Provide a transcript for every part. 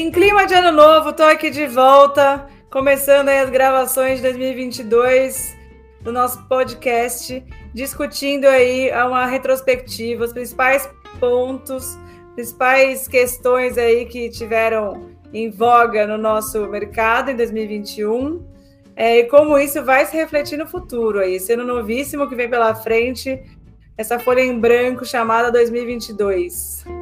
Em clima de ano novo, tô aqui de volta, começando as gravações de 2022 do nosso podcast, discutindo aí uma retrospectiva, os principais pontos, principais questões aí que tiveram em voga no nosso mercado em 2021 é, e como isso vai se refletir no futuro aí, sendo novíssimo que vem pela frente, essa folha em branco chamada 2022.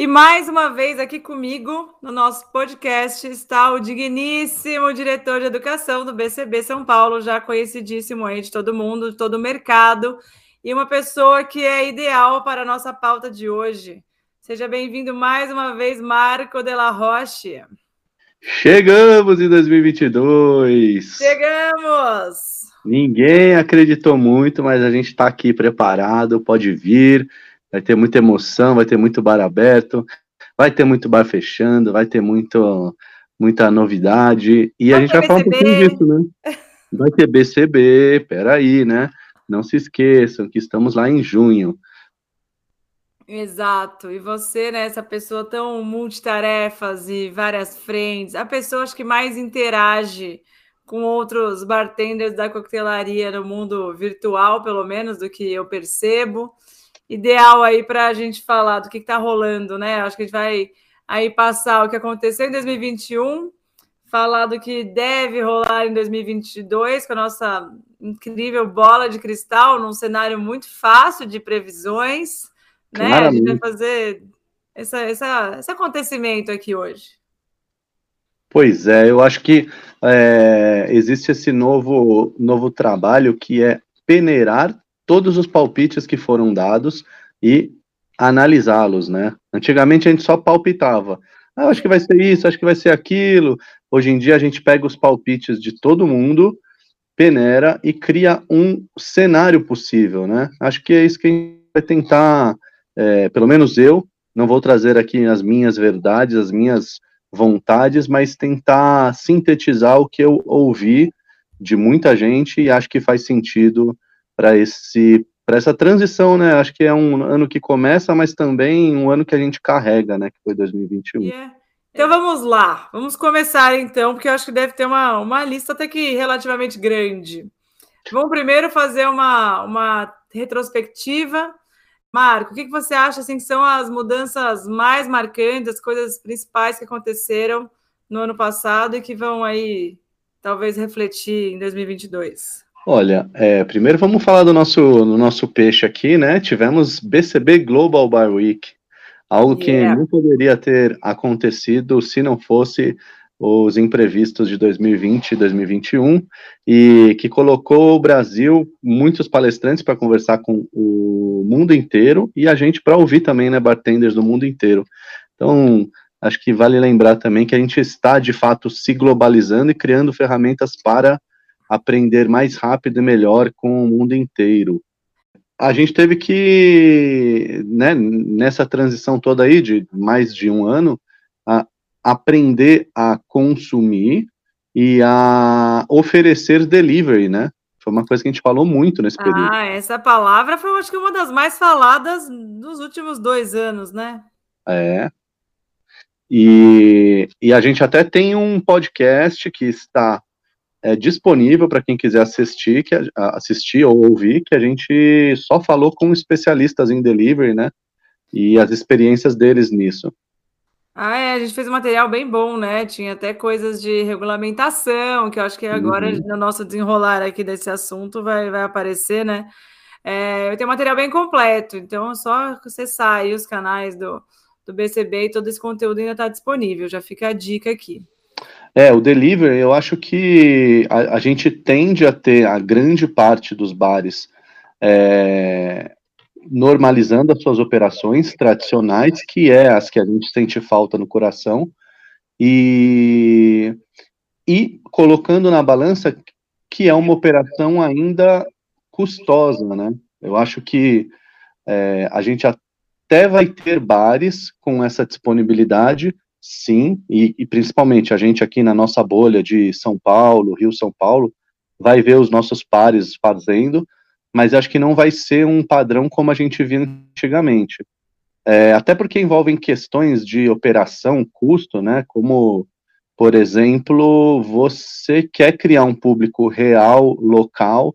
E mais uma vez aqui comigo no nosso podcast está o digníssimo diretor de educação do BCB São Paulo, já conhecidíssimo aí de todo mundo, de todo o mercado, e uma pessoa que é ideal para a nossa pauta de hoje. Seja bem-vindo mais uma vez, Marco de la Roche. Chegamos em 2022! Chegamos! Ninguém acreditou muito, mas a gente está aqui preparado, pode vir vai ter muita emoção, vai ter muito bar aberto, vai ter muito bar fechando, vai ter muito, muita novidade. E vai a gente vai falar um pouquinho disso, né? Vai ter BCB, peraí, né? Não se esqueçam que estamos lá em junho. Exato. E você, né, essa pessoa tão multitarefas e várias frentes, a pessoa acho que mais interage com outros bartenders da coquetelaria no mundo virtual, pelo menos, do que eu percebo ideal aí para a gente falar do que está rolando, né? Acho que a gente vai aí passar o que aconteceu em 2021, falar do que deve rolar em 2022 com a nossa incrível bola de cristal, num cenário muito fácil de previsões, né? A gente vai fazer essa, essa, esse acontecimento aqui hoje. Pois é, eu acho que é, existe esse novo, novo trabalho que é peneirar todos os palpites que foram dados e analisá-los, né? Antigamente a gente só palpitava. Ah, acho que vai ser isso, acho que vai ser aquilo. Hoje em dia a gente pega os palpites de todo mundo, peneira e cria um cenário possível, né? Acho que é isso que a gente vai tentar, é, pelo menos eu, não vou trazer aqui as minhas verdades, as minhas vontades, mas tentar sintetizar o que eu ouvi de muita gente e acho que faz sentido para esse para essa transição, né? Acho que é um ano que começa, mas também um ano que a gente carrega, né? Que foi 2021. Yeah. Então vamos lá, vamos começar então, porque eu acho que deve ter uma, uma lista até que relativamente grande. Vamos primeiro fazer uma, uma retrospectiva. Marco, o que, que você acha assim, que são as mudanças mais marcantes, as coisas principais que aconteceram no ano passado e que vão aí talvez refletir em 2022? Olha, é, primeiro vamos falar do nosso, do nosso peixe aqui, né? Tivemos BCB Global Bar Week, algo que yeah. não poderia ter acontecido se não fosse os imprevistos de 2020 e 2021, e que colocou o Brasil, muitos palestrantes para conversar com o mundo inteiro, e a gente para ouvir também, né, bartenders do mundo inteiro. Então, acho que vale lembrar também que a gente está, de fato, se globalizando e criando ferramentas para aprender mais rápido e melhor com o mundo inteiro. A gente teve que, né, nessa transição toda aí de mais de um ano, a, aprender a consumir e a oferecer delivery, né? Foi uma coisa que a gente falou muito nesse período. Ah, essa palavra foi, acho que, uma das mais faladas nos últimos dois anos, né? É. E, e a gente até tem um podcast que está é, disponível para quem quiser assistir, que, assistir ou ouvir, que a gente só falou com especialistas em delivery, né? E as experiências deles nisso. Ah, é, a gente fez um material bem bom, né? Tinha até coisas de regulamentação, que eu acho que agora, uhum. no nosso desenrolar aqui desse assunto, vai, vai aparecer, né? É, eu tenho um material bem completo, então é só acessar aí os canais do, do BCB e todo esse conteúdo ainda está disponível. Já fica a dica aqui. É, o delivery, eu acho que a, a gente tende a ter a grande parte dos bares é, normalizando as suas operações tradicionais, que é as que a gente sente falta no coração, e, e colocando na balança que é uma operação ainda custosa, né? Eu acho que é, a gente até vai ter bares com essa disponibilidade, sim, e, e, principalmente a gente aqui na nossa bolha de São Paulo, Rio São Paulo, vai ver os nossos pares fazendo, mas acho que não vai ser um padrão como a gente via antigamente. É, até porque envolvem questões de operação, custo, né? Como, por exemplo, você quer criar um público real, local,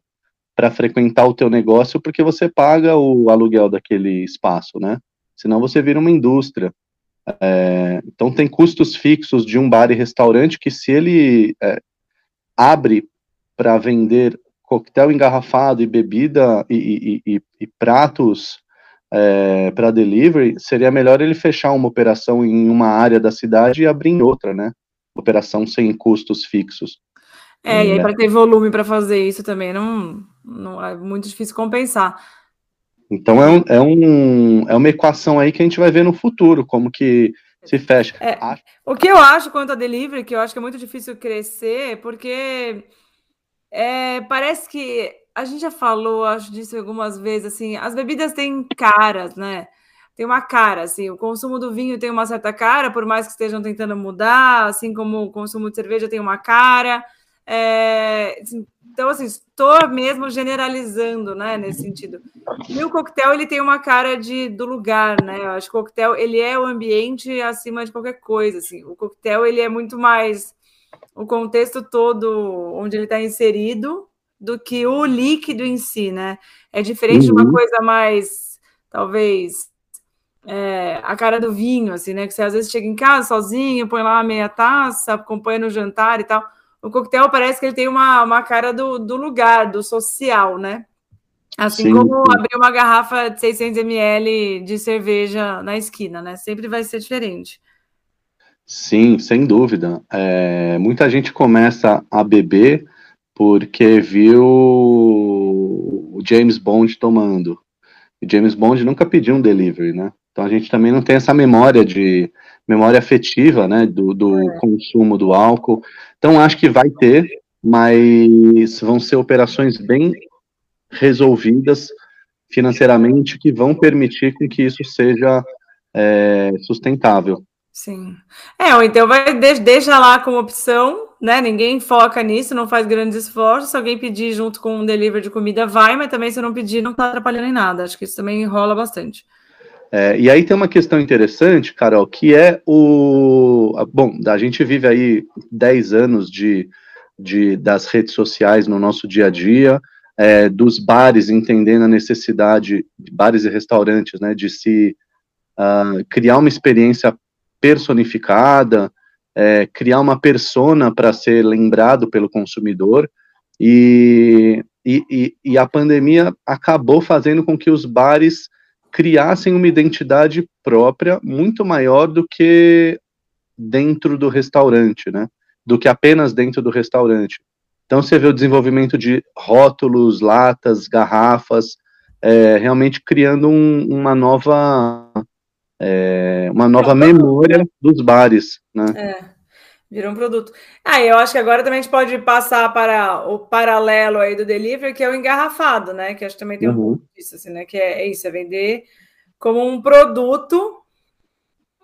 para frequentar o teu negócio, porque você paga o aluguel daquele espaço, né? Senão você vira uma indústria. É, então tem custos fixos de um bar e restaurante que se ele é, abre para vender coquetel engarrafado e bebida e, e, e, e pratos é, para delivery, seria melhor ele fechar uma operação em uma área da cidade e abrir em outra, né? Operação sem custos fixos. É, e aí para ter volume para fazer isso também não, não é muito difícil compensar. Então é, um, é, um, é uma equação aí que a gente vai ver no futuro, como que se fecha. É, o que eu acho quanto a delivery, que eu acho que é muito difícil crescer, porque é, parece que a gente já falou, acho disso algumas vezes, assim, as bebidas têm caras, né? Tem uma cara, assim, o consumo do vinho tem uma certa cara, por mais que estejam tentando mudar, assim como o consumo de cerveja tem uma cara. É, então, assim, estou mesmo generalizando, né, nesse sentido. E o coquetel, ele tem uma cara de, do lugar, né? Eu acho que o coquetel, ele é o ambiente acima de qualquer coisa, assim. O coquetel, ele é muito mais o contexto todo onde ele está inserido do que o líquido em si, né? É diferente uhum. de uma uhum. coisa mais, talvez, é, a cara do vinho, assim, né? Que você às vezes chega em casa sozinho, põe lá uma meia taça, acompanha no jantar e tal. O coquetel parece que ele tem uma, uma cara do, do lugar, do social, né? Assim Sim. como abrir uma garrafa de 600 ml de cerveja na esquina, né? Sempre vai ser diferente. Sim, sem dúvida. É, muita gente começa a beber porque viu o James Bond tomando. James Bond nunca pediu um delivery, né? Então a gente também não tem essa memória de memória afetiva, né, do, do é. consumo do álcool. Então acho que vai ter, mas vão ser operações bem resolvidas financeiramente que vão permitir com que isso seja é, sustentável. Sim. É, ou então vai deixa lá como opção, né? Ninguém foca nisso, não faz grandes esforços. Se alguém pedir junto com um delivery de comida, vai, mas também se não pedir, não está atrapalhando em nada. Acho que isso também enrola bastante. É, e aí tem uma questão interessante, Carol, que é o. Bom, a gente vive aí 10 anos de, de, das redes sociais no nosso dia a dia, é, dos bares entendendo a necessidade, bares e restaurantes, né, de se uh, criar uma experiência personificada, é, criar uma persona para ser lembrado pelo consumidor, e, e, e, a pandemia acabou fazendo com que os bares criassem uma identidade própria muito maior do que dentro do restaurante, né? Do que apenas dentro do restaurante. Então você vê o desenvolvimento de rótulos, latas, garrafas, é, realmente criando um, uma nova é, uma nova memória dos bares, né? É. Virou um produto. Ah, eu acho que agora também a gente pode passar para o paralelo aí do delivery, que é o engarrafado, né? Que acho que também tem um uhum. pouco disso, assim, né? Que é, é, isso, é vender como um produto.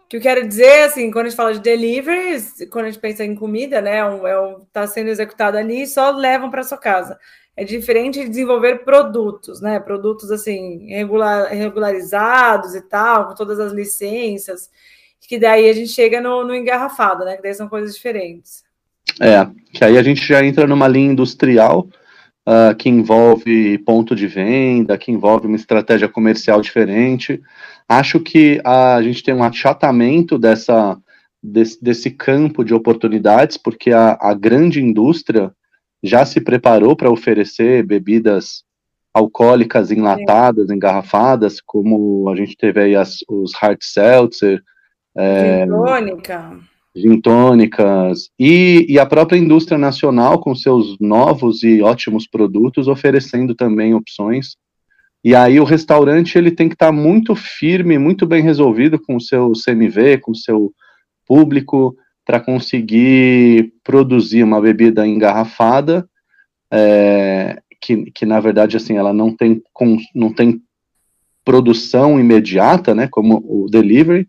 Que eu quero dizer, assim, quando a gente fala de delivery, quando a gente pensa em comida, né? É um, é um, tá sendo executado ali, só levam para sua casa é diferente de desenvolver produtos, né? Produtos assim regular, regularizados e tal, com todas as licenças, que daí a gente chega no, no engarrafado, né? Que daí são coisas diferentes. É, que aí a gente já entra numa linha industrial uh, que envolve ponto de venda, que envolve uma estratégia comercial diferente. Acho que a gente tem um achatamento dessa, desse, desse campo de oportunidades, porque a, a grande indústria já se preparou para oferecer bebidas alcoólicas enlatadas, engarrafadas, como a gente teve aí as, os hard seltzer, é, Gintônica. gintônicas, e, e a própria indústria nacional com seus novos e ótimos produtos oferecendo também opções. E aí o restaurante ele tem que estar tá muito firme, muito bem resolvido com o seu CMV, com o seu público, para conseguir produzir uma bebida engarrafada, é, que, que na verdade assim ela não tem, com, não tem produção imediata, né, como o delivery,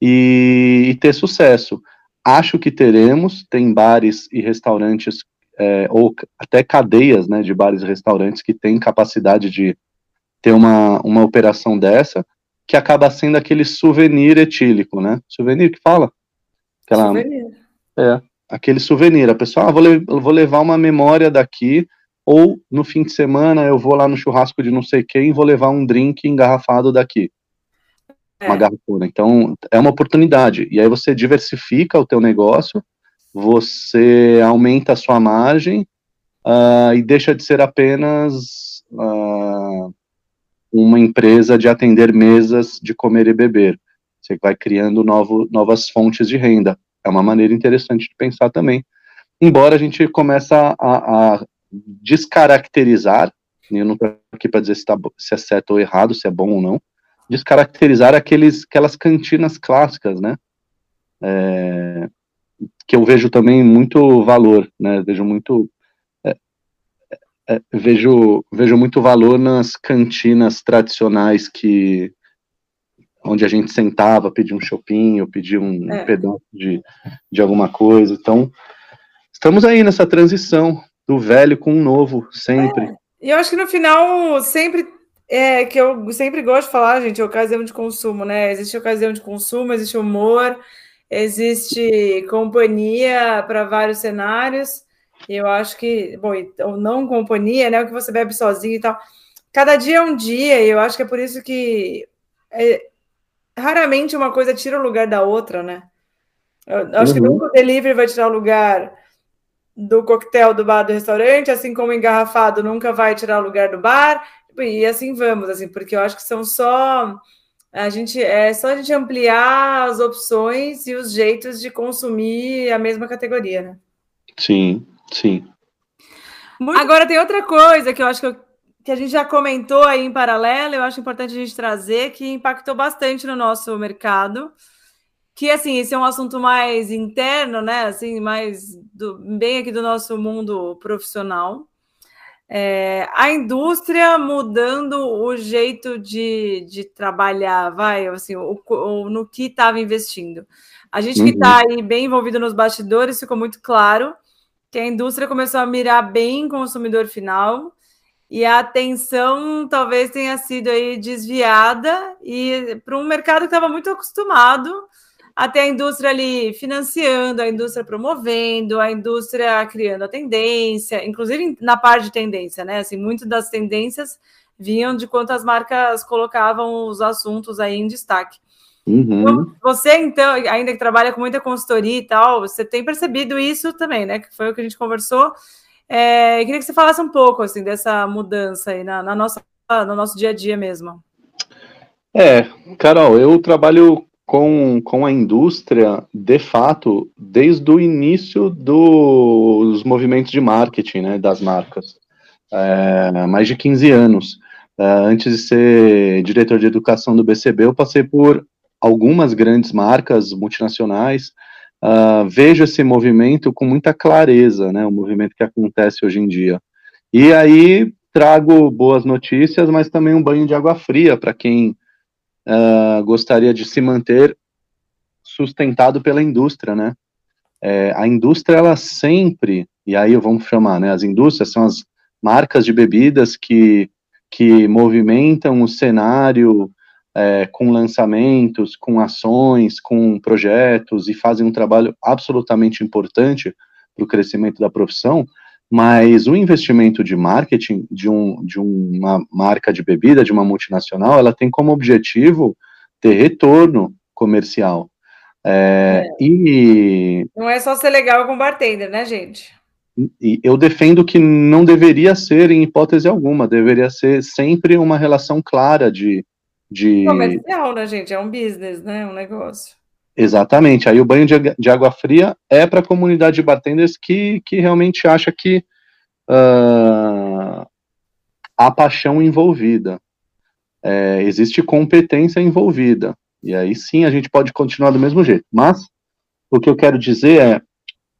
e, e ter sucesso. Acho que teremos, tem bares e restaurantes, é, ou até cadeias né, de bares e restaurantes que têm capacidade de ter uma, uma operação dessa, que acaba sendo aquele souvenir etílico, né? Souvenir que fala? Aquela, souvenir. É, aquele souvenir. A pessoa, ah, vou, le vou levar uma memória daqui, ou no fim de semana eu vou lá no churrasco de não sei quem e vou levar um drink engarrafado daqui. É. Uma garrafona. Então, é uma oportunidade. E aí você diversifica o teu negócio, você aumenta a sua margem uh, e deixa de ser apenas uh, uma empresa de atender mesas de comer e beber. Você vai criando novo, novas fontes de renda. É uma maneira interessante de pensar também. Embora a gente comece a, a descaracterizar, eu não estou aqui para dizer se, tá, se é certo ou errado, se é bom ou não, descaracterizar aqueles, aquelas cantinas clássicas, né? É, que eu vejo também muito valor, né? Vejo muito é, é, vejo vejo muito valor nas cantinas tradicionais que onde a gente sentava, pedia um chopinho, pedia um é. pedaço de, de alguma coisa. Então, estamos aí nessa transição do velho com o novo, sempre. É. E eu acho que no final, sempre, é, que eu sempre gosto de falar, gente, é ocasião de consumo, né? Existe ocasião de consumo, existe humor, existe companhia para vários cenários. E eu acho que, bom, ou não companhia, né? O que você bebe sozinho e tal. Cada dia é um dia, e eu acho que é por isso que é, raramente uma coisa tira o lugar da outra, né? Eu acho uhum. que nunca o delivery vai tirar o lugar do coquetel do bar do restaurante, assim como engarrafado nunca vai tirar o lugar do bar, e assim vamos, assim, porque eu acho que são só a gente é só a gente ampliar as opções e os jeitos de consumir a mesma categoria, né? Sim, sim. Muito... Agora tem outra coisa que eu acho que eu que a gente já comentou aí em paralelo, eu acho importante a gente trazer, que impactou bastante no nosso mercado, que assim, esse é um assunto mais interno, né? Assim, mais do, bem aqui do nosso mundo profissional. É, a indústria mudando o jeito de, de trabalhar, vai, assim, o, o no que estava investindo. A gente que está uhum. aí bem envolvido nos bastidores ficou muito claro que a indústria começou a mirar bem consumidor final e a atenção talvez tenha sido aí desviada e para um mercado que estava muito acostumado a ter a indústria ali financiando, a indústria promovendo, a indústria criando a tendência, inclusive na parte de tendência, né? Assim, muitas das tendências vinham de quantas marcas colocavam os assuntos aí em destaque. Uhum. Então, você, então, ainda que trabalha com muita consultoria e tal, você tem percebido isso também, né? Que foi o que a gente conversou é, queria que você falasse um pouco assim dessa mudança aí na, na, nossa, no nosso dia a dia mesmo. É, Carol, eu trabalho com, com a indústria, de fato, desde o início dos movimentos de marketing né, das marcas. É, mais de 15 anos. É, antes de ser diretor de educação do BCB, eu passei por algumas grandes marcas multinacionais, uh, vejo esse movimento com muita clareza, né, o movimento que acontece hoje em dia. E aí trago boas notícias, mas também um banho de água fria para quem uh, gostaria de se manter sustentado pela indústria, né? É, a indústria, ela sempre, e aí vamos chamar, né, as indústrias são as marcas de bebidas que, que movimentam o cenário é, com lançamentos, com ações, com projetos e fazem um trabalho absolutamente importante para o crescimento da profissão, mas o investimento de marketing de, um, de uma marca de bebida, de uma multinacional, ela tem como objetivo ter retorno comercial. É, é. E não é só ser legal com bartender, né, gente? E eu defendo que não deveria ser, em hipótese alguma, deveria ser sempre uma relação clara de de. Comercial, né, gente? É um business, né? Um negócio. Exatamente. Aí o banho de, de água fria é para a comunidade de bartenders que, que realmente acha que uh, há paixão envolvida. É, existe competência envolvida. E aí sim a gente pode continuar do mesmo jeito. Mas o que eu quero dizer é,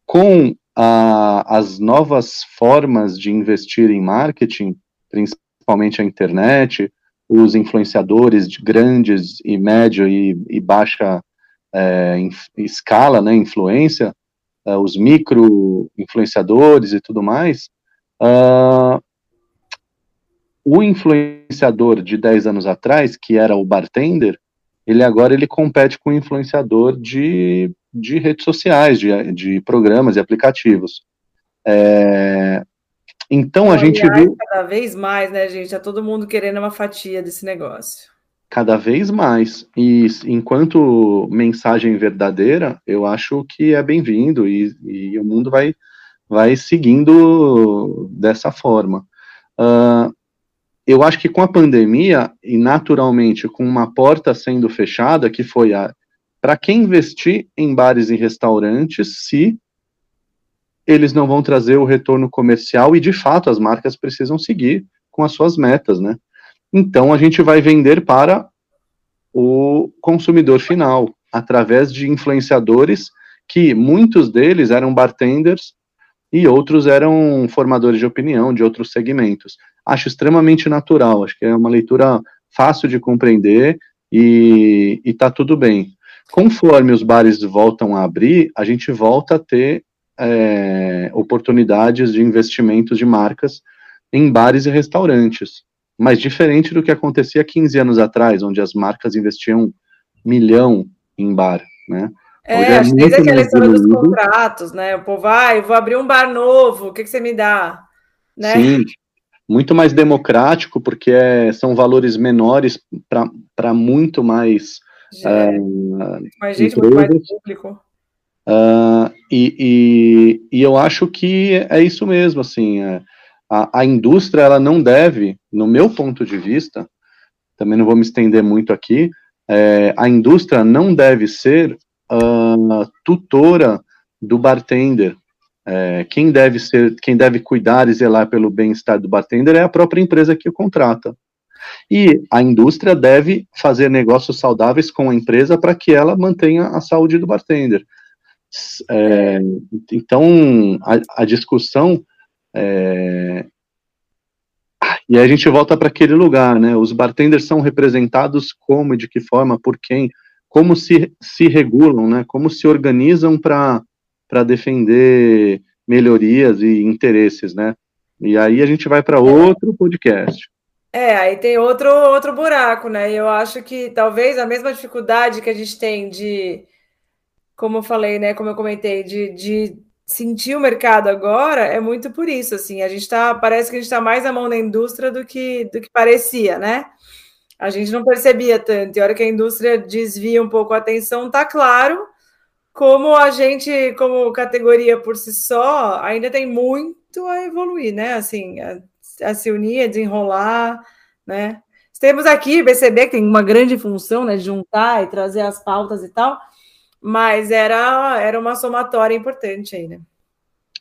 com a, as novas formas de investir em marketing, principalmente a internet, os influenciadores de grandes e médio e, e baixa é, em, escala, né, influência, é, os micro influenciadores e tudo mais, uh, o influenciador de 10 anos atrás, que era o bartender, ele agora ele compete com o influenciador de, de redes sociais, de, de programas e aplicativos. É, então a gente viu. Cada vez mais, né, gente? Tá todo mundo querendo uma fatia desse negócio. Cada vez mais. E enquanto mensagem verdadeira, eu acho que é bem-vindo e, e, o mundo vai, vai seguindo dessa forma. Uh, eu acho que com a pandemia, e naturalmente com uma porta sendo fechada, que foi a. Para quem investir em bares e restaurantes, se eles não vão trazer o retorno comercial e de fato as marcas precisam seguir com as suas metas, né? Então a gente vai vender para o consumidor final através de influenciadores que muitos deles eram bartenders e outros eram formadores de opinião de outros segmentos. Acho extremamente natural, acho que é uma leitura fácil de compreender e, está tudo bem. Conforme os bares voltam a abrir, a gente volta a ter é, oportunidades de investimentos de marcas em bares e restaurantes. Mas diferente do que acontecia 15 anos atrás, onde as marcas investiam milhão em bar, né? É, é acho que desde aquela história dos contratos, né? O povo, vai, ah, vou abrir um bar novo, o que, que você me dá? Né? Sim, muito mais democrático, porque é, são valores menores para muito mais. É, mais gente, muito mais público. Uh, e, e, e, eu acho que é isso mesmo, assim, é, a, a, indústria, ela não deve, no meu ponto de vista, também não vou me estender muito aqui, é, a indústria não deve ser uh, tutora do bartender, é, quem deve ser, quem deve cuidar e zelar pelo bem-estar do bartender é a própria empresa que o contrata. E a indústria deve fazer negócios saudáveis com a empresa para que ela mantenha a saúde do bartender. É, então, a, a discussão. É, e aí a gente volta para aquele lugar, né? Os bartenders são representados como, de que forma, por quem, como se, se regulam, né? Como se organizam para defender melhorias e interesses, né? E aí a gente vai para outro podcast. É, aí tem outro outro buraco, né? Eu acho que talvez a mesma dificuldade que a gente tem de como eu falei, né, como eu comentei, de, de sentir o mercado agora é muito por isso, assim, a gente tá, parece que a gente está mais à mão da indústria do que, do que parecia, né? A gente não percebia tanto, e a hora que a indústria desvia um pouco a atenção, tá claro como a gente, como categoria por si só, ainda tem muito a evoluir, né? Assim, a, a se unir, a desenrolar, né? Temos aqui, BCB, que tem uma grande função, né, de juntar e trazer as pautas e tal, mas era, era uma somatória importante aí, né?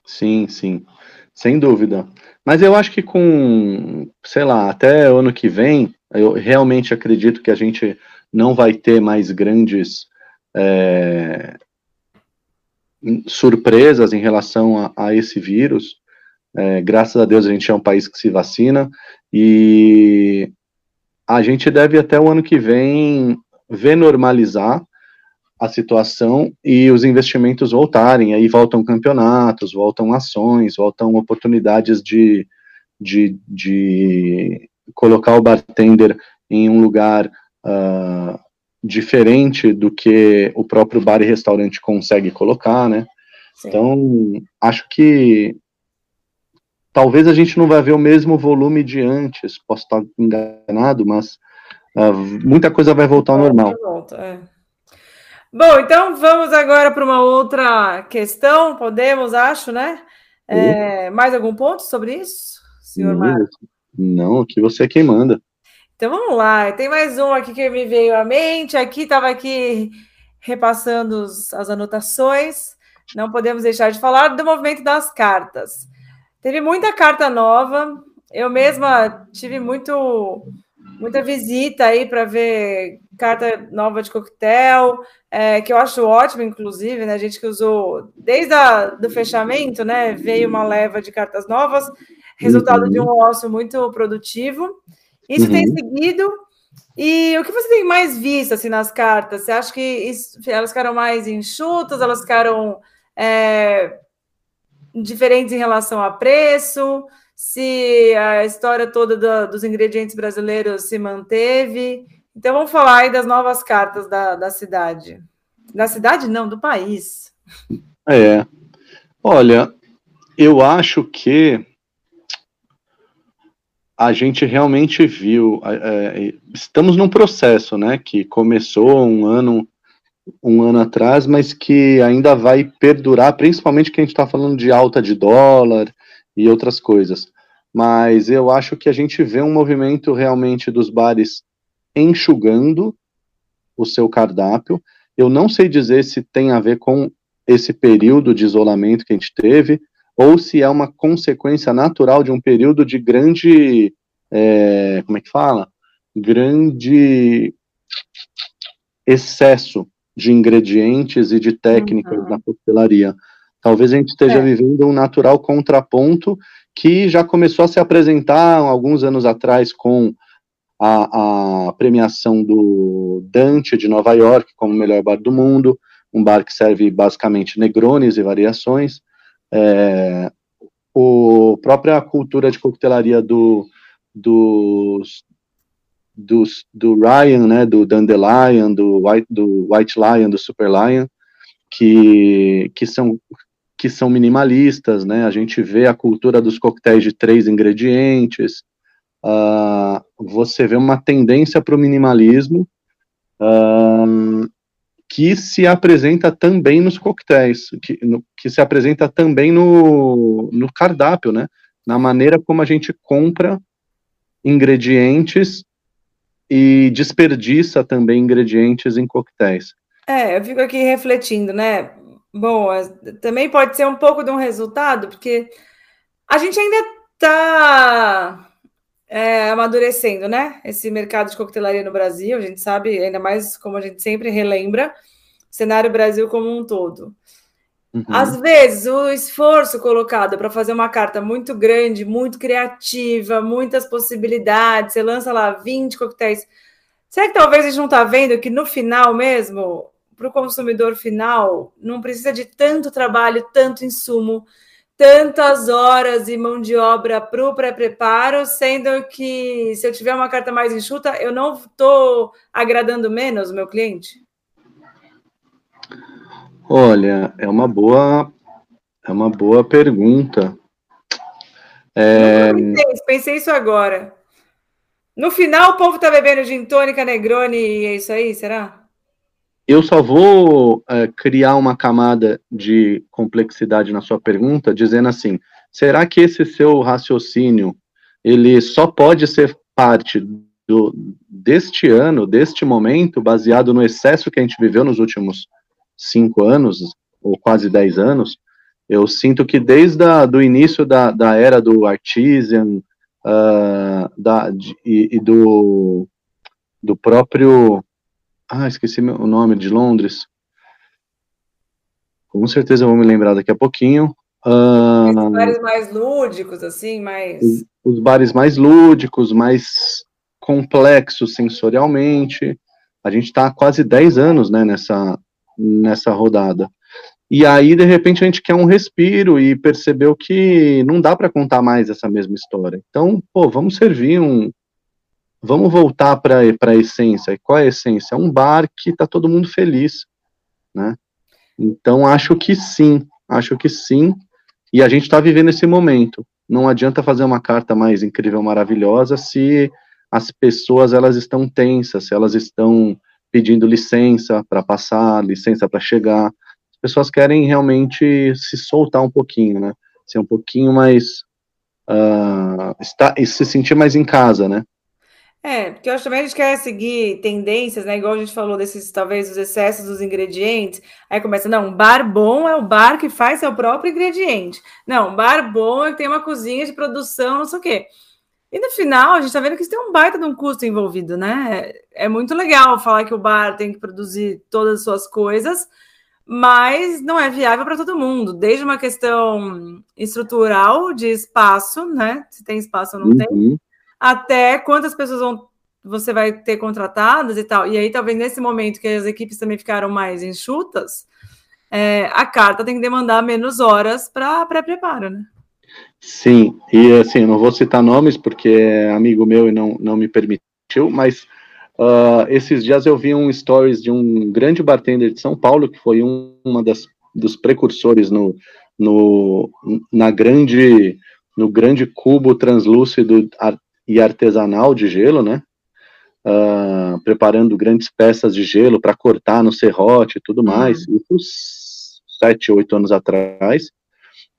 Sim, sim, sem dúvida. Mas eu acho que com, sei lá, até ano que vem, eu realmente acredito que a gente não vai ter mais grandes é, surpresas em relação a, a esse vírus. É, graças a Deus a gente é um país que se vacina e a gente deve até o ano que vem ver normalizar a situação e os investimentos voltarem, aí voltam campeonatos, voltam ações, voltam oportunidades de, de, de colocar o bartender em um lugar uh, diferente do que o próprio bar e restaurante consegue colocar, né? Sim. Então, acho que talvez a gente não vai ver o mesmo volume de antes, posso estar enganado, mas uh, muita coisa vai voltar ao normal. Volta, é. Bom, então vamos agora para uma outra questão. Podemos, acho, né? É, mais algum ponto sobre isso, senhor Marco? Não, aqui você é quem manda. Então vamos lá. Tem mais um aqui que me veio à mente. Aqui estava aqui repassando as anotações. Não podemos deixar de falar do movimento das cartas. Teve muita carta nova. Eu mesma tive muito muita visita aí para ver carta nova de coquetel, é, que eu acho ótimo, inclusive, né? A gente que usou desde o do fechamento, né? Veio uma leva de cartas novas, resultado uhum. de um ócio muito produtivo. Isso uhum. tem seguido E o que você tem mais visto assim nas cartas? Você acha que isso, elas ficaram mais enxutas? Elas ficaram é, diferentes em relação a preço? Se a história toda do, dos ingredientes brasileiros se manteve? Então vamos falar aí das novas cartas da, da cidade. Da cidade, não, do país. É. Olha, eu acho que a gente realmente viu, é, estamos num processo, né, que começou um ano, um ano atrás, mas que ainda vai perdurar, principalmente que a gente está falando de alta de dólar e outras coisas. Mas eu acho que a gente vê um movimento realmente dos bares enxugando o seu cardápio. Eu não sei dizer se tem a ver com esse período de isolamento que a gente teve, ou se é uma consequência natural de um período de grande, é, como é que fala? Grande excesso de ingredientes e de técnicas uhum. na coquetelaria. Talvez a gente esteja é. vivendo um natural contraponto que já começou a se apresentar alguns anos atrás com a, a premiação do Dante de Nova York como melhor bar do mundo, um bar que serve basicamente negrones e variações, é, o própria cultura de coquetelaria do, dos, dos, do Ryan, né, do Dandelion, do White, do White Lion, do Super Lion, que, que, são, que são minimalistas, né, a gente vê a cultura dos coquetéis de três ingredientes, uh, você vê uma tendência para o minimalismo, uh, que se apresenta também nos coquetéis, que, no, que se apresenta também no, no cardápio, né? Na maneira como a gente compra ingredientes e desperdiça também ingredientes em coquetéis. É, eu fico aqui refletindo, né? Bom, também pode ser um pouco de um resultado, porque a gente ainda está é, amadurecendo, né? Esse mercado de coquetelaria no Brasil, a gente sabe, ainda mais como a gente sempre relembra, cenário Brasil como um todo. Uhum. Às vezes, o esforço colocado para fazer uma carta muito grande, muito criativa, muitas possibilidades, você lança lá 20 coquetéis. Será que talvez a gente não está vendo que no final mesmo, para o consumidor final, não precisa de tanto trabalho, tanto insumo, tantas horas e mão de obra para o pré-preparo, sendo que se eu tiver uma carta mais enxuta, eu não estou agradando menos o meu cliente? Olha, é uma boa, é uma boa pergunta. É... Pensei, pensei isso agora. No final, o povo está bebendo gin tônica, Negroni e é isso aí, será? Eu só vou é, criar uma camada de complexidade na sua pergunta, dizendo assim: será que esse seu raciocínio ele só pode ser parte do, deste ano, deste momento, baseado no excesso que a gente viveu nos últimos cinco anos, ou quase dez anos? Eu sinto que desde o início da, da era do artisan uh, da, de, e, do, do próprio ah, esqueci o nome de Londres. Com certeza eu vou me lembrar daqui a pouquinho. Uh, os bares mais lúdicos, assim, mais. Os, os bares mais lúdicos, mais complexos sensorialmente. A gente está há quase 10 anos né, nessa, nessa rodada. E aí, de repente, a gente quer um respiro e percebeu que não dá para contar mais essa mesma história. Então, pô, vamos servir um, vamos voltar para a essência. E qual é a essência? É um bar que está todo mundo feliz, né? Então, acho que sim, acho que sim, e a gente está vivendo esse momento. Não adianta fazer uma carta mais incrível, maravilhosa, se as pessoas elas estão tensas, se elas estão pedindo licença para passar, licença para chegar. As pessoas querem realmente se soltar um pouquinho, né? Ser um pouquinho mais. Uh, e se sentir mais em casa, né? É, porque eu acho também a gente quer seguir tendências, né? Igual a gente falou desses, talvez, os excessos dos ingredientes. Aí começa, não, um bar bom é o bar que faz seu próprio ingrediente. Não, um bar bom é que tem uma cozinha de produção, não sei o quê. E no final, a gente tá vendo que isso tem um baita de um custo envolvido, né? É muito legal falar que o bar tem que produzir todas as suas coisas, mas não é viável para todo mundo, desde uma questão estrutural de espaço, né? Se tem espaço ou não uhum. tem até quantas pessoas vão você vai ter contratadas e tal. E aí, talvez nesse momento que as equipes também ficaram mais enxutas, é, a carta tem que demandar menos horas para pré-preparo, né? Sim, e assim, não vou citar nomes porque é amigo meu e não, não me permitiu, mas uh, esses dias eu vi um stories de um grande bartender de São Paulo, que foi um, uma das dos precursores no, no, na grande, no grande cubo translúcido e artesanal de gelo, né? Uh, preparando grandes peças de gelo para cortar no serrote e tudo mais. Uhum. Isso sete, oito anos atrás.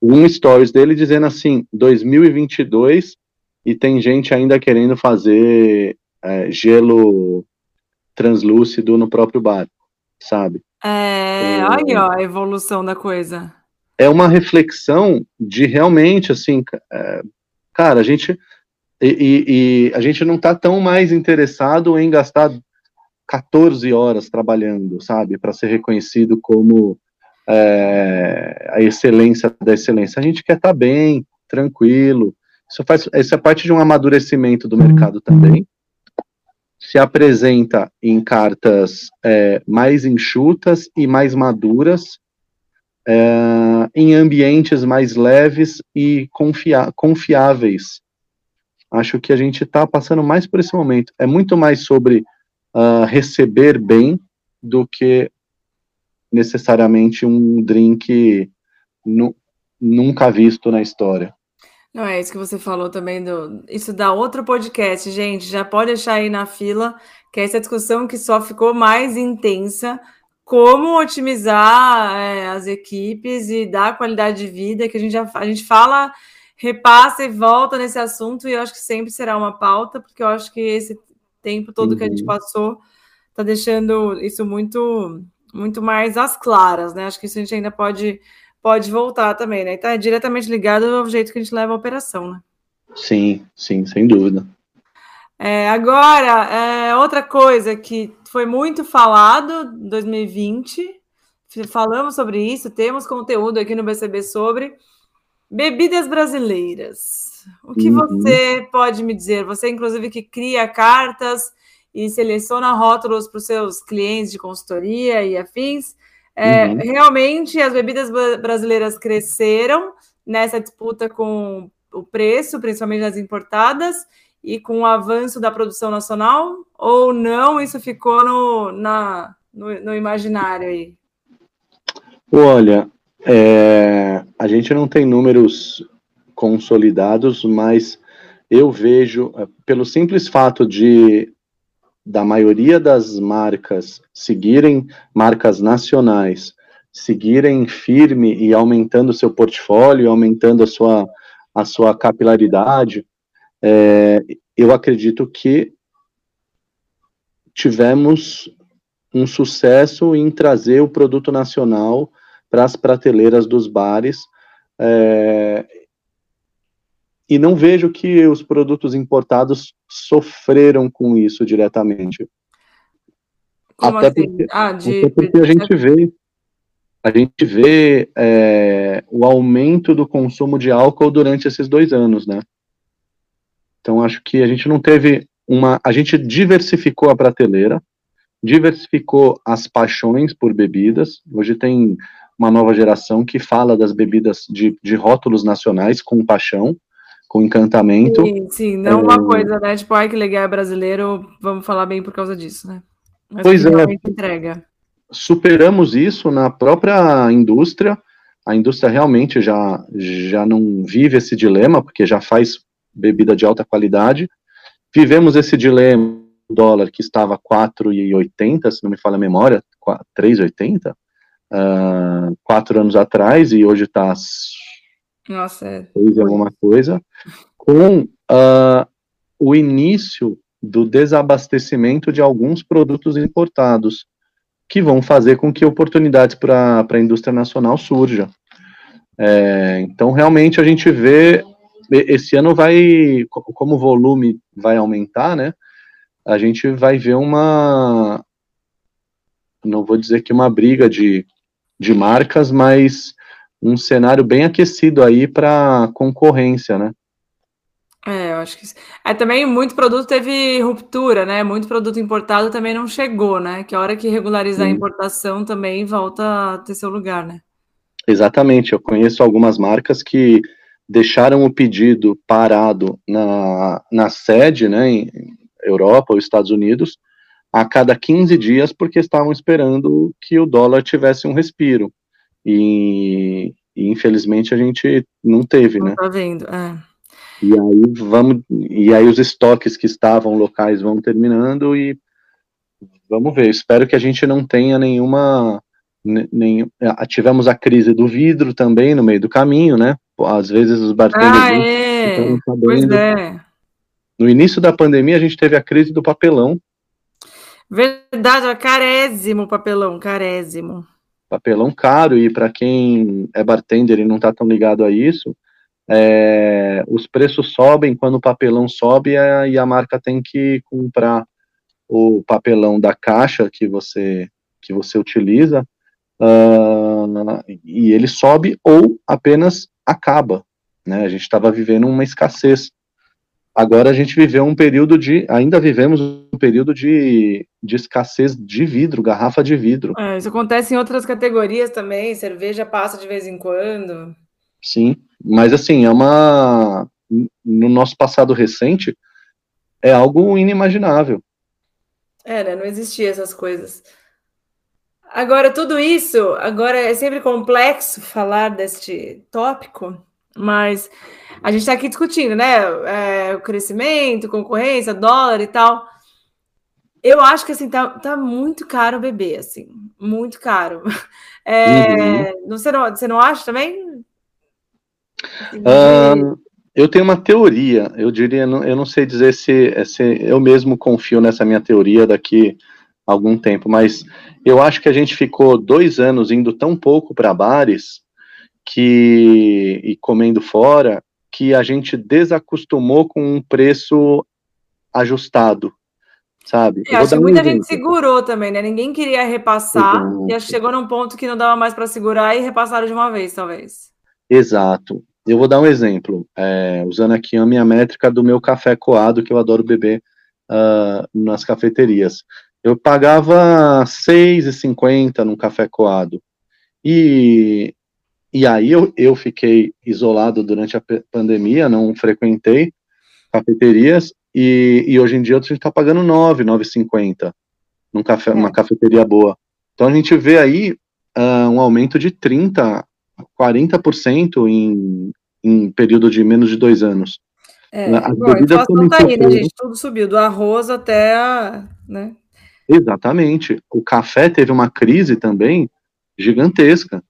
Um stories dele dizendo assim, 2022 e tem gente ainda querendo fazer é, gelo translúcido no próprio bar, sabe? É, é, olha ó, a evolução da coisa. É uma reflexão de realmente, assim, é, cara, a gente e, e, e a gente não está tão mais interessado em gastar 14 horas trabalhando, sabe, para ser reconhecido como é, a excelência da excelência. A gente quer estar tá bem, tranquilo. Isso faz, isso é parte de um amadurecimento do mercado também se apresenta em cartas é, mais enxutas e mais maduras, é, em ambientes mais leves e confia confiáveis. Acho que a gente está passando mais por esse momento. É muito mais sobre uh, receber bem do que necessariamente um drink nu nunca visto na história. Não, é isso que você falou também do. Isso dá outro podcast, gente. Já pode deixar aí na fila, que é essa discussão que só ficou mais intensa. Como otimizar é, as equipes e dar qualidade de vida, que a gente já a gente fala, repassa e volta nesse assunto, e eu acho que sempre será uma pauta, porque eu acho que esse tempo todo uhum. que a gente uhum. passou está deixando isso muito, muito mais às claras, né? Acho que isso a gente ainda pode pode voltar também, né? Está diretamente ligado ao jeito que a gente leva a operação, né? Sim, sim, sem dúvida. É, agora, é, outra coisa que foi muito falado em 2020, falamos sobre isso, temos conteúdo aqui no BCB sobre bebidas brasileiras. O que uhum. você pode me dizer? Você, inclusive, que cria cartas e seleciona rótulos para os seus clientes de consultoria e afins. É, uhum. Realmente, as bebidas brasileiras cresceram nessa disputa com o preço, principalmente das importadas, e com o avanço da produção nacional? Ou não? Isso ficou no, na, no, no imaginário aí? Olha, é, a gente não tem números consolidados, mas eu vejo, é, pelo simples fato de da maioria das marcas seguirem marcas nacionais, seguirem firme e aumentando seu portfólio, aumentando a sua, a sua capilaridade, é, eu acredito que tivemos um sucesso em trazer o produto nacional para as prateleiras dos bares. É, e não vejo que os produtos importados sofreram com isso diretamente. Como até assim? porque, ah, de... até porque a gente vê a gente vê é, o aumento do consumo de álcool durante esses dois anos, né? Então acho que a gente não teve uma, a gente diversificou a prateleira, diversificou as paixões por bebidas. Hoje tem uma nova geração que fala das bebidas de, de rótulos nacionais com paixão com encantamento. Sim, sim não é... uma coisa, né? Tipo, ai que legal, é brasileiro, vamos falar bem por causa disso, né? Mas pois é. Entrega. Superamos isso na própria indústria. A indústria realmente já, já não vive esse dilema, porque já faz bebida de alta qualidade. Vivemos esse dilema do dólar que estava 4,80, se não me falha a memória, 3,80, uh, quatro anos atrás, e hoje está nossa, é. Fez alguma coisa. Com uh, o início do desabastecimento de alguns produtos importados, que vão fazer com que oportunidades para a indústria nacional surjam. É, então, realmente, a gente vê, esse ano vai, como o volume vai aumentar, né, a gente vai ver uma, não vou dizer que uma briga de, de marcas, mas um cenário bem aquecido aí para concorrência, né? É, eu acho que. É, também muito produto teve ruptura, né? Muito produto importado também não chegou, né? Que a hora que regularizar Sim. a importação também volta a ter seu lugar, né? Exatamente. Eu conheço algumas marcas que deixaram o pedido parado na, na sede, né, em Europa ou Estados Unidos, a cada 15 dias, porque estavam esperando que o dólar tivesse um respiro. E, e infelizmente a gente não teve, não né? Tá vendo, é. E aí vamos, e aí os estoques que estavam locais vão terminando e vamos ver. Espero que a gente não tenha nenhuma, nem, tivemos a crise do vidro também no meio do caminho, né? Às vezes os bartenders ah, é. Pois é. No início da pandemia a gente teve a crise do papelão. Verdade, é carésimo papelão, carésimo. Papelão caro e para quem é bartender e não está tão ligado a isso, é, os preços sobem quando o papelão sobe é, e a marca tem que comprar o papelão da caixa que você que você utiliza uh, e ele sobe ou apenas acaba. Né? A gente estava vivendo uma escassez. Agora a gente viveu um período de, ainda vivemos um período de, de escassez de vidro, garrafa de vidro. É, isso acontece em outras categorias também, cerveja passa de vez em quando. Sim, mas assim, é uma. No nosso passado recente, é algo inimaginável. É, né? Não existia essas coisas. Agora, tudo isso, agora é sempre complexo falar deste tópico, mas a gente está aqui discutindo, né? É, o crescimento, concorrência, dólar e tal. Eu acho que assim tá, tá muito caro o bebê, assim, muito caro. É, uhum. você, não, você não acha também? Um, eu tenho uma teoria, eu diria, eu não sei dizer se, se eu mesmo confio nessa minha teoria daqui a algum tempo, mas eu acho que a gente ficou dois anos indo tão pouco para bares que e comendo fora que a gente desacostumou com um preço ajustado, sabe? É, acho que muita gente segurou também, né? Ninguém queria repassar Exato. e acho que chegou num ponto que não dava mais para segurar e repassaram de uma vez, talvez. Exato. Eu vou dar um exemplo, é, usando aqui a minha métrica do meu café coado, que eu adoro beber uh, nas cafeterias. Eu pagava R$ 6,50 num café coado. E, e aí eu, eu fiquei isolado durante a pandemia, não frequentei cafeterias, e, e hoje em dia a gente está pagando R$ 9, 9,50 num café, numa cafeteria boa. Então a gente vê aí uh, um aumento de 30 40% em, em período de menos de dois anos. É, As bom, bebidas também tá aí, né, gente? Tudo subiu, do arroz até a, né? Exatamente. O café teve uma crise também gigantesca.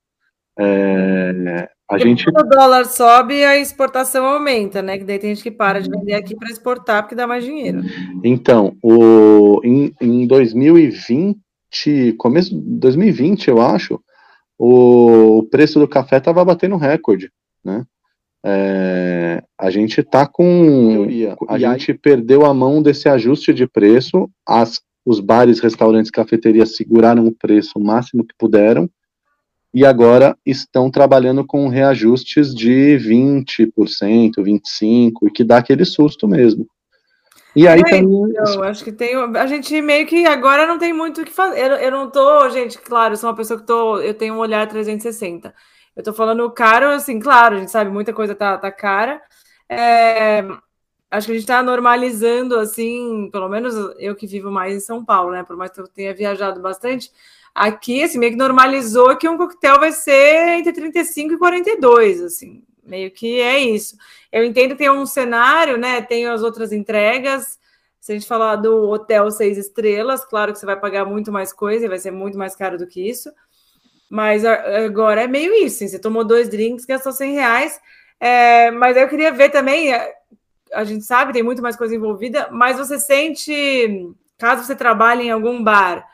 É, a porque gente... Quando o dólar sobe, a exportação aumenta, né? Que daí tem gente que para de vender aqui para exportar porque dá mais dinheiro. Então, o, em, em 2020, começo de 2020, eu acho, o preço do café estava batendo recorde, né? É, a gente está com. A gente perdeu a mão desse ajuste de preço. As, os bares, restaurantes, cafeterias seguraram o preço o máximo que puderam e agora estão trabalhando com reajustes de 20%, 25%, e que dá aquele susto mesmo. E aí é, também. Então, acho que tem. A gente meio que agora não tem muito o que fazer. Eu, eu não tô, gente, claro, eu sou uma pessoa que tô. Eu tenho um olhar 360. Eu tô falando caro, assim, claro, a gente sabe, muita coisa tá, tá cara. É, acho que a gente tá normalizando, assim, pelo menos eu que vivo mais em São Paulo, né? Por mais que eu tenha viajado bastante, aqui, assim, meio que normalizou que um coquetel vai ser entre 35 e 42, assim meio que é isso. Eu entendo que tem um cenário, né? Tem as outras entregas. Se a gente falar do hotel seis estrelas, claro que você vai pagar muito mais coisa e vai ser muito mais caro do que isso. Mas agora é meio isso. Você tomou dois drinks, gastou 100 reais. É, mas eu queria ver também. É, a gente sabe, tem muito mais coisa envolvida, mas você sente, caso você trabalhe em algum bar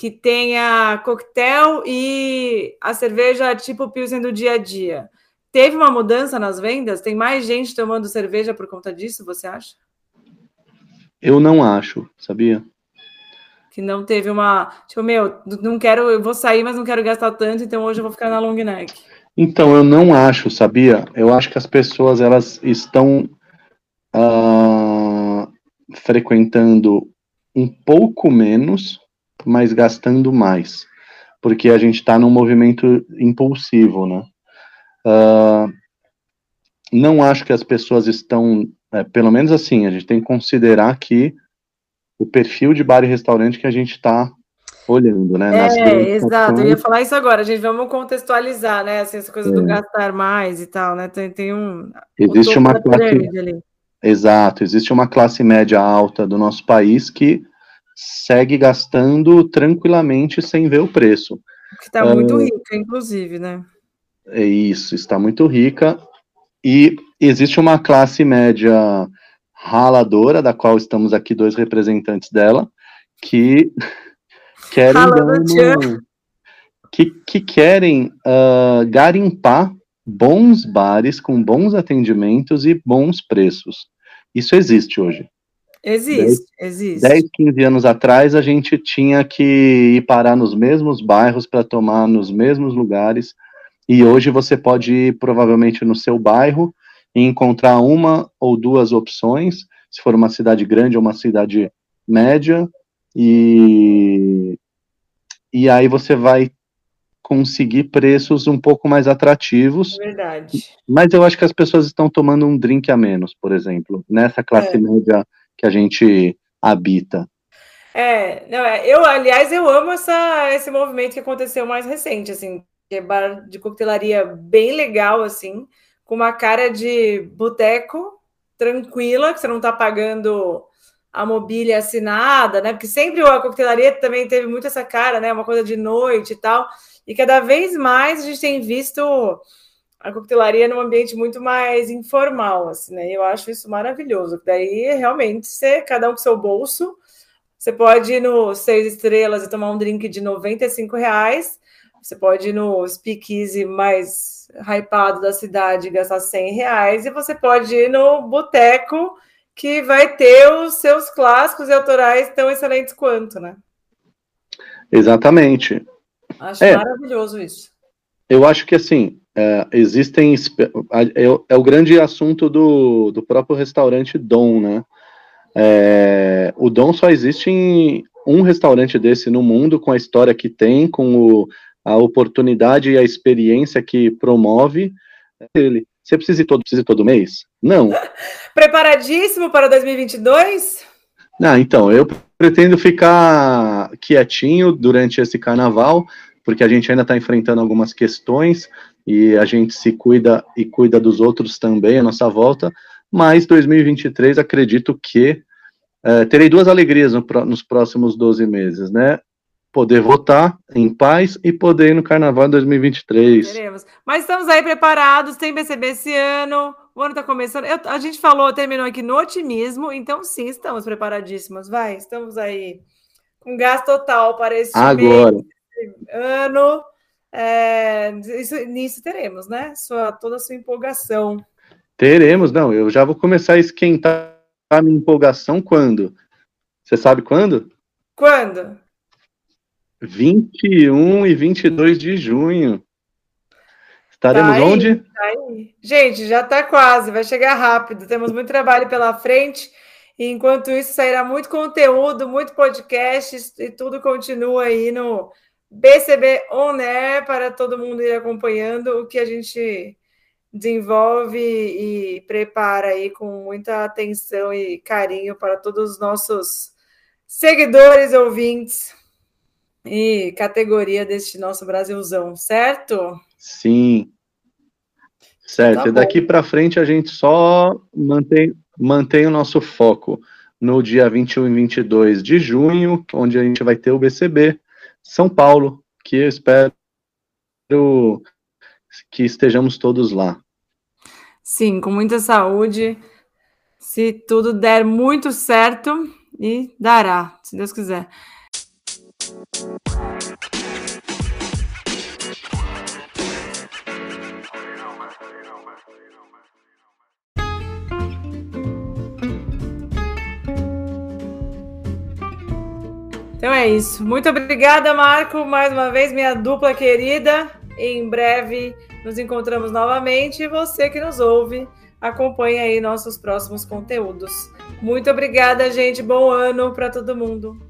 que tenha coquetel e a cerveja tipo Pilsen do dia a dia, Teve uma mudança nas vendas? Tem mais gente tomando cerveja por conta disso, você acha? Eu não acho, sabia? Que não teve uma. Tipo, meu, não quero, eu vou sair, mas não quero gastar tanto, então hoje eu vou ficar na long neck. Então, eu não acho, sabia? Eu acho que as pessoas elas estão uh, frequentando um pouco menos, mas gastando mais, porque a gente está num movimento impulsivo, né? Uh, não acho que as pessoas estão, é, pelo menos assim, a gente tem que considerar que o perfil de bar e restaurante que a gente está olhando, né? É, exato, eu ia falar isso agora, a gente vamos contextualizar, né? Assim, essa coisa é. do gastar mais e tal, né? Tem, tem um. Existe uma classe. Exato, existe uma classe média alta do nosso país que segue gastando tranquilamente sem ver o preço. Está muito é, rica, inclusive, né? É isso, está muito rica. E existe uma classe média raladora, da qual estamos aqui dois representantes dela, que querem uma, que, que querem uh, garimpar bons bares com bons atendimentos e bons preços. Isso existe hoje. Existe, 10, existe. 10, 15 anos atrás, a gente tinha que ir parar nos mesmos bairros para tomar nos mesmos lugares. E hoje você pode ir provavelmente no seu bairro e encontrar uma ou duas opções, se for uma cidade grande ou uma cidade média, e, e aí você vai conseguir preços um pouco mais atrativos. Verdade. Mas eu acho que as pessoas estão tomando um drink a menos, por exemplo, nessa classe é. média que a gente habita. É, não, é, eu, aliás, eu amo essa, esse movimento que aconteceu mais recente, assim, que é bar de coquetelaria bem legal, assim, com uma cara de boteco tranquila, que você não está pagando a mobília assinada, né? Porque sempre a coquetelaria também teve muito essa cara, né? Uma coisa de noite e tal. E cada vez mais a gente tem visto a coquetelaria num ambiente muito mais informal, assim, né? Eu acho isso maravilhoso. Daí realmente você, cada um com seu bolso, você pode ir no Seis Estrelas e tomar um drink de 95 reais. Você pode ir no speakeasy mais hypado da cidade e gastar 100 reais. E você pode ir no boteco que vai ter os seus clássicos e autorais tão excelentes quanto, né? Exatamente. Acho é, maravilhoso isso. Eu acho que assim, é, existem. É, é, o grande assunto do, do próprio restaurante Dom, né? É, o Dom só existe em um restaurante desse no mundo, com a história que tem, com o, a oportunidade e a experiência que promove ele. Você precisa ir todo, precisa ir todo mês? Não. Preparadíssimo para 2022? Não, então, eu pretendo ficar quietinho durante esse carnaval, porque a gente ainda está enfrentando algumas questões e a gente se cuida e cuida dos outros também à nossa volta. Mas 2023, acredito que é, terei duas alegrias no, nos próximos 12 meses, né? poder votar em paz e poder ir no Carnaval 2023. Queremos. Mas estamos aí preparados, tem BCB esse ano, o ano está começando. Eu, a gente falou, terminou aqui no otimismo, então sim, estamos preparadíssimos. Vai, estamos aí com gás total para esse Agora. ano. É, isso, nisso teremos, né? Sua, toda a sua empolgação. Teremos, não. Eu já vou começar a esquentar a minha empolgação quando? Você sabe quando? Quando? 21 e 22 de junho. Estaremos tá aí, onde? Tá Gente, já está quase, vai chegar rápido. Temos muito trabalho pela frente. E enquanto isso, sairá muito conteúdo, muito podcast e tudo continua aí no BCB On Air para todo mundo ir acompanhando o que a gente desenvolve e prepara aí com muita atenção e carinho para todos os nossos seguidores, ouvintes e categoria deste nosso Brasilzão, certo? Sim. Certo. Tá e daqui para frente a gente só mantém, mantém o nosso foco no dia 21 e 22 de junho, onde a gente vai ter o BCB São Paulo, que eu espero que estejamos todos lá. Sim, com muita saúde. Se tudo der muito certo, e dará, se Deus quiser. É isso. Muito obrigada, Marco, mais uma vez, minha dupla querida. Em breve nos encontramos novamente. E você que nos ouve, acompanhe aí nossos próximos conteúdos. Muito obrigada, gente. Bom ano para todo mundo.